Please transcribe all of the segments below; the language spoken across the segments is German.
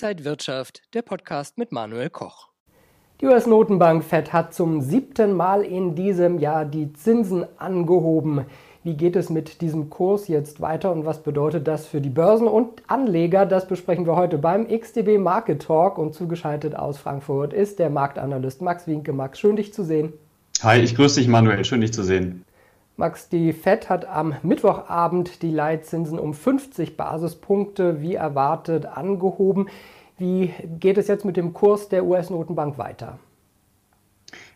Inside Wirtschaft, der Podcast mit Manuel Koch. Die US-Notenbank Fed hat zum siebten Mal in diesem Jahr die Zinsen angehoben. Wie geht es mit diesem Kurs jetzt weiter und was bedeutet das für die Börsen und Anleger? Das besprechen wir heute beim XTB Market Talk und zugeschaltet aus Frankfurt ist der Marktanalyst Max Winke. Max, schön dich zu sehen. Hi, ich grüße dich Manuel, schön dich zu sehen. Max, die Fed hat am Mittwochabend die Leitzinsen um 50 Basispunkte wie erwartet angehoben. Wie geht es jetzt mit dem Kurs der US-Notenbank weiter?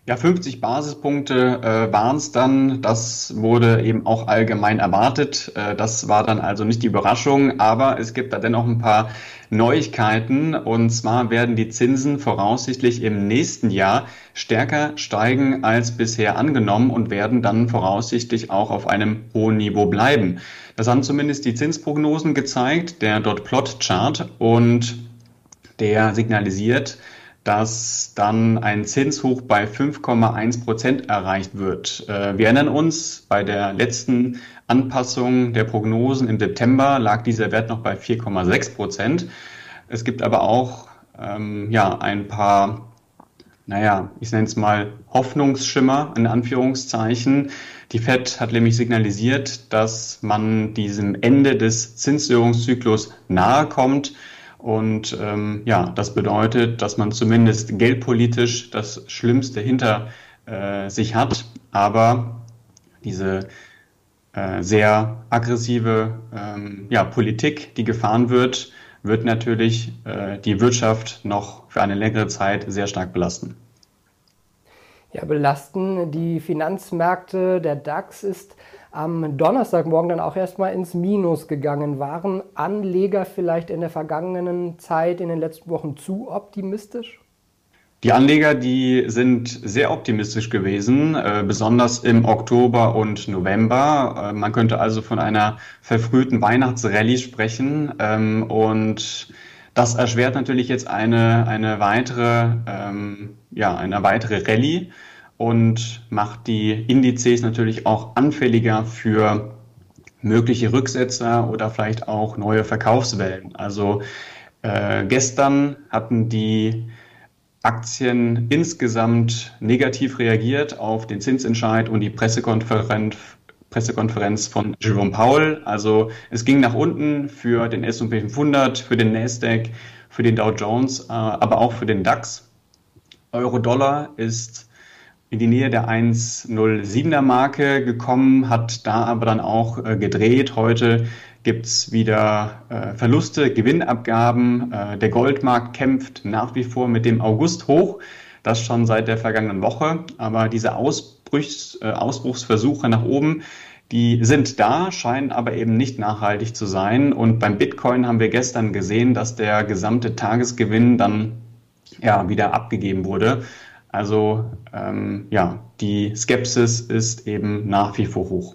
Ja, 50 Basispunkte äh, waren es dann. Das wurde eben auch allgemein erwartet. Äh, das war dann also nicht die Überraschung, aber es gibt da dennoch ein paar Neuigkeiten. Und zwar werden die Zinsen voraussichtlich im nächsten Jahr stärker steigen als bisher angenommen und werden dann voraussichtlich auch auf einem hohen Niveau bleiben. Das haben zumindest die Zinsprognosen gezeigt, der Dot-Plot-Chart. Und der signalisiert, dass dann ein Zinshoch bei 5,1 Prozent erreicht wird. Äh, wir erinnern uns, bei der letzten Anpassung der Prognosen im September lag dieser Wert noch bei 4,6 Prozent. Es gibt aber auch ähm, ja, ein paar, naja, ich nenne es mal Hoffnungsschimmer in Anführungszeichen. Die Fed hat nämlich signalisiert, dass man diesem Ende des Zinserhöhungszyklus nahe kommt. Und ähm, ja, das bedeutet, dass man zumindest geldpolitisch das Schlimmste hinter äh, sich hat. Aber diese äh, sehr aggressive ähm, ja, Politik, die gefahren wird, wird natürlich äh, die Wirtschaft noch für eine längere Zeit sehr stark belasten. Ja, belasten die Finanzmärkte. Der DAX ist am Donnerstagmorgen dann auch erstmal ins Minus gegangen. Waren Anleger vielleicht in der vergangenen Zeit, in den letzten Wochen zu optimistisch? Die Anleger, die sind sehr optimistisch gewesen, äh, besonders im Oktober und November. Äh, man könnte also von einer verfrühten Weihnachtsrallye sprechen. Ähm, und das erschwert natürlich jetzt eine, eine weitere, ähm, ja, eine weitere Rallye und macht die Indizes natürlich auch anfälliger für mögliche Rücksetzer oder vielleicht auch neue Verkaufswellen. Also äh, gestern hatten die Aktien insgesamt negativ reagiert auf den Zinsentscheid und die Pressekonferenz, Pressekonferenz von Jerome Powell. Also es ging nach unten für den S&P 500, für den Nasdaq, für den Dow Jones, äh, aber auch für den DAX. Euro-Dollar ist in die Nähe der 1,07er Marke gekommen, hat da aber dann auch äh, gedreht. Heute gibt's wieder äh, Verluste, Gewinnabgaben. Äh, der Goldmarkt kämpft nach wie vor mit dem August hoch. Das schon seit der vergangenen Woche. Aber diese Ausbruchs, äh, Ausbruchsversuche nach oben, die sind da, scheinen aber eben nicht nachhaltig zu sein. Und beim Bitcoin haben wir gestern gesehen, dass der gesamte Tagesgewinn dann ja wieder abgegeben wurde. Also ähm, ja, die Skepsis ist eben nach wie vor hoch.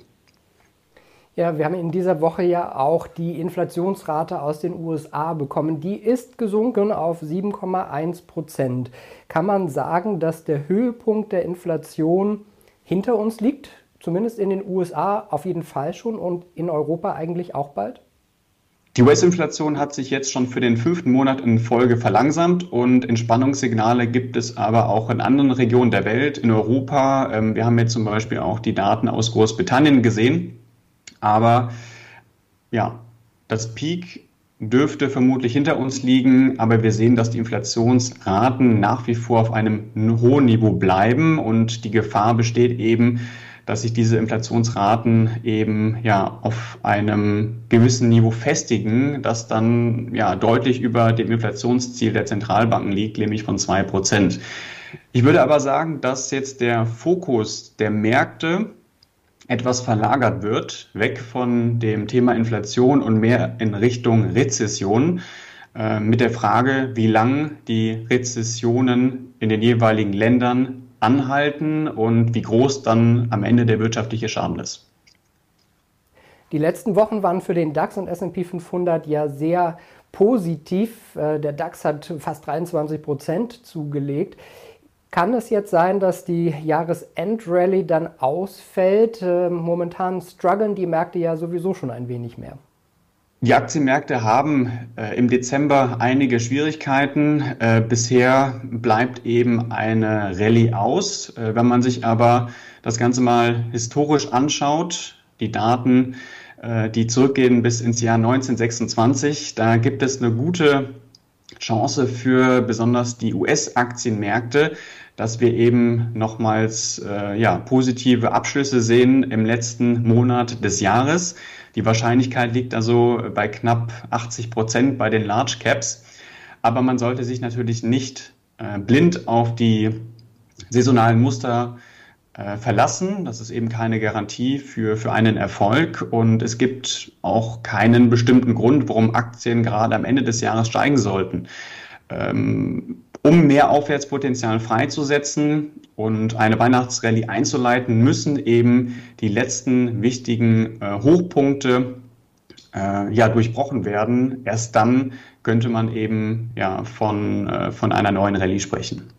Ja, wir haben in dieser Woche ja auch die Inflationsrate aus den USA bekommen. Die ist gesunken auf 7,1 Prozent. Kann man sagen, dass der Höhepunkt der Inflation hinter uns liegt? Zumindest in den USA auf jeden Fall schon und in Europa eigentlich auch bald? Die US-Inflation hat sich jetzt schon für den fünften Monat in Folge verlangsamt und Entspannungssignale gibt es aber auch in anderen Regionen der Welt, in Europa. Ähm, wir haben jetzt zum Beispiel auch die Daten aus Großbritannien gesehen. Aber ja, das Peak dürfte vermutlich hinter uns liegen, aber wir sehen, dass die Inflationsraten nach wie vor auf einem hohen Niveau bleiben und die Gefahr besteht eben, dass sich diese Inflationsraten eben ja auf einem gewissen Niveau festigen, das dann ja deutlich über dem Inflationsziel der Zentralbanken liegt, nämlich von zwei Prozent. Ich würde aber sagen, dass jetzt der Fokus der Märkte etwas verlagert wird, weg von dem Thema Inflation und mehr in Richtung Rezession, äh, mit der Frage, wie lang die Rezessionen in den jeweiligen Ländern anhalten und wie groß dann am Ende der wirtschaftliche Schaden ist. Die letzten Wochen waren für den DAX und S&P 500 ja sehr positiv. Äh, der DAX hat fast 23 Prozent zugelegt. Kann es jetzt sein, dass die Jahresendrallye dann ausfällt? Äh, momentan strugglen die Märkte ja sowieso schon ein wenig mehr. Die Aktienmärkte haben äh, im Dezember einige Schwierigkeiten. Äh, bisher bleibt eben eine Rallye aus. Äh, wenn man sich aber das Ganze mal historisch anschaut, die Daten, äh, die zurückgehen bis ins Jahr 1926, da gibt es eine gute Chance für besonders die US-Aktienmärkte, dass wir eben nochmals äh, ja, positive Abschlüsse sehen im letzten Monat des Jahres. Die Wahrscheinlichkeit liegt also bei knapp 80 Prozent bei den Large Caps. Aber man sollte sich natürlich nicht äh, blind auf die saisonalen Muster äh, verlassen. Das ist eben keine Garantie für, für einen Erfolg. Und es gibt auch keinen bestimmten Grund, warum Aktien gerade am Ende des Jahres steigen sollten. Ähm, um mehr Aufwärtspotenzial freizusetzen und eine Weihnachtsrallye einzuleiten, müssen eben die letzten wichtigen äh, Hochpunkte äh, ja, durchbrochen werden. Erst dann könnte man eben ja, von, äh, von einer neuen Rallye sprechen.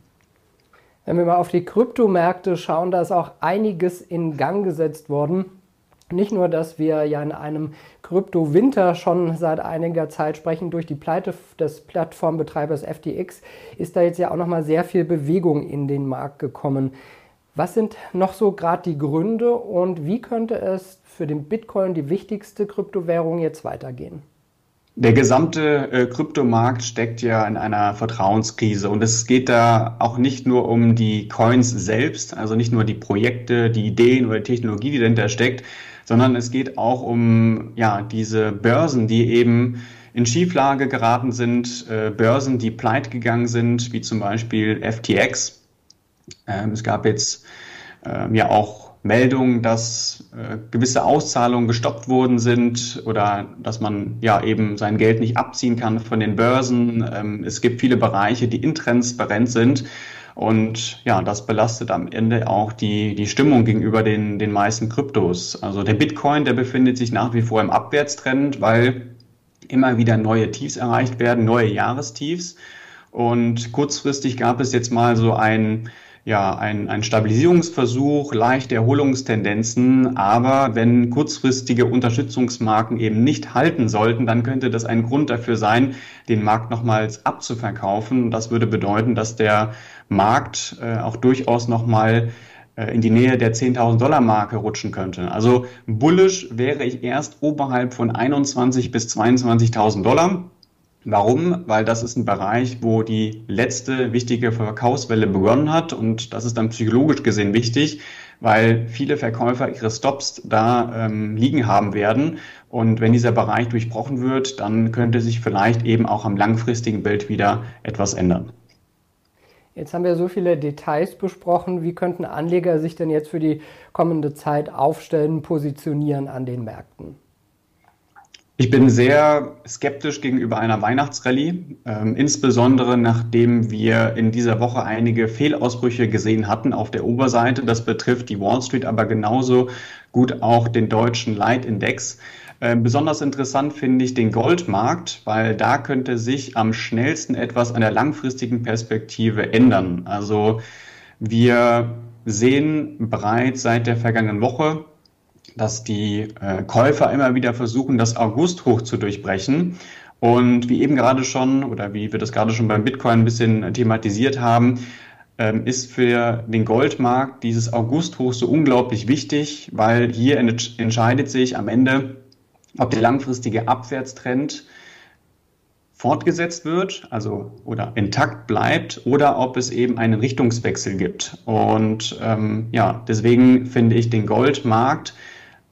Wenn wir mal auf die Kryptomärkte schauen, da ist auch einiges in Gang gesetzt worden. Nicht nur, dass wir ja in einem Krypto-Winter schon seit einiger Zeit sprechen, durch die Pleite des Plattformbetreibers FTX ist da jetzt ja auch nochmal sehr viel Bewegung in den Markt gekommen. Was sind noch so gerade die Gründe und wie könnte es für den Bitcoin, die wichtigste Kryptowährung, jetzt weitergehen? Der gesamte äh, Kryptomarkt steckt ja in einer Vertrauenskrise und es geht da auch nicht nur um die Coins selbst, also nicht nur die Projekte, die Ideen oder die Technologie, die dahinter steckt, sondern es geht auch um ja, diese Börsen, die eben in Schieflage geraten sind, äh, Börsen, die pleite gegangen sind, wie zum Beispiel FTX. Ähm, es gab jetzt äh, ja auch Meldungen, dass äh, gewisse Auszahlungen gestoppt worden sind oder dass man ja eben sein Geld nicht abziehen kann von den Börsen. Ähm, es gibt viele Bereiche, die intransparent sind und ja, das belastet am Ende auch die, die Stimmung gegenüber den, den meisten Kryptos. Also der Bitcoin, der befindet sich nach wie vor im Abwärtstrend, weil immer wieder neue Tiefs erreicht werden, neue Jahrestiefs. Und kurzfristig gab es jetzt mal so ein, ja, ein, ein Stabilisierungsversuch, leichte Erholungstendenzen. Aber wenn kurzfristige Unterstützungsmarken eben nicht halten sollten, dann könnte das ein Grund dafür sein, den Markt nochmals abzuverkaufen. Das würde bedeuten, dass der Markt äh, auch durchaus nochmal äh, in die Nähe der 10.000 Dollar Marke rutschen könnte. Also bullish wäre ich erst oberhalb von 21 bis 22.000 Dollar. Warum? Weil das ist ein Bereich, wo die letzte wichtige Verkaufswelle begonnen hat und das ist dann psychologisch gesehen wichtig, weil viele Verkäufer ihre Stops da ähm, liegen haben werden und wenn dieser Bereich durchbrochen wird, dann könnte sich vielleicht eben auch am langfristigen Bild wieder etwas ändern. Jetzt haben wir so viele Details besprochen. Wie könnten Anleger sich denn jetzt für die kommende Zeit aufstellen, positionieren an den Märkten? Ich bin sehr skeptisch gegenüber einer Weihnachtsrallye, äh, insbesondere nachdem wir in dieser Woche einige Fehlausbrüche gesehen hatten auf der Oberseite. Das betrifft die Wall Street, aber genauso gut auch den deutschen Leitindex. Äh, besonders interessant finde ich den Goldmarkt, weil da könnte sich am schnellsten etwas an der langfristigen Perspektive ändern. Also wir sehen bereits seit der vergangenen Woche, dass die äh, Käufer immer wieder versuchen, das August-Hoch zu durchbrechen. Und wie eben gerade schon oder wie wir das gerade schon beim Bitcoin ein bisschen thematisiert haben, ähm, ist für den Goldmarkt dieses August-Hoch so unglaublich wichtig, weil hier entscheidet sich am Ende, ob der langfristige Abwärtstrend fortgesetzt wird, also oder intakt bleibt, oder ob es eben einen Richtungswechsel gibt. Und ähm, ja, deswegen finde ich den Goldmarkt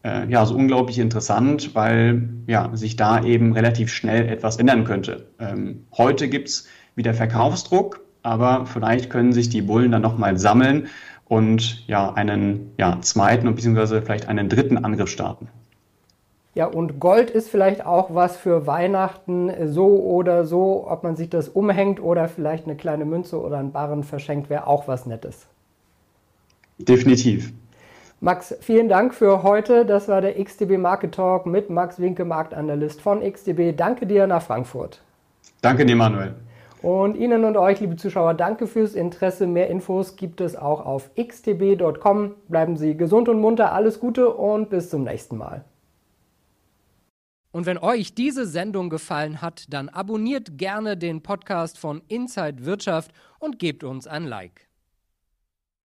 äh, ja so unglaublich interessant, weil ja sich da eben relativ schnell etwas ändern könnte. Ähm, heute gibt's wieder Verkaufsdruck, aber vielleicht können sich die Bullen dann nochmal sammeln und ja einen ja, zweiten und beziehungsweise vielleicht einen dritten Angriff starten. Ja, und Gold ist vielleicht auch was für Weihnachten, so oder so, ob man sich das umhängt oder vielleicht eine kleine Münze oder einen Barren verschenkt, wäre auch was Nettes. Definitiv. Max, vielen Dank für heute. Das war der XTB Market Talk mit Max Winke, Marktanalyst von XTB. Danke dir nach Frankfurt. Danke dir, Manuel. Und Ihnen und euch, liebe Zuschauer, danke fürs Interesse. Mehr Infos gibt es auch auf xtb.com. Bleiben Sie gesund und munter, alles Gute und bis zum nächsten Mal. Und wenn euch diese Sendung gefallen hat, dann abonniert gerne den Podcast von Inside Wirtschaft und gebt uns ein Like.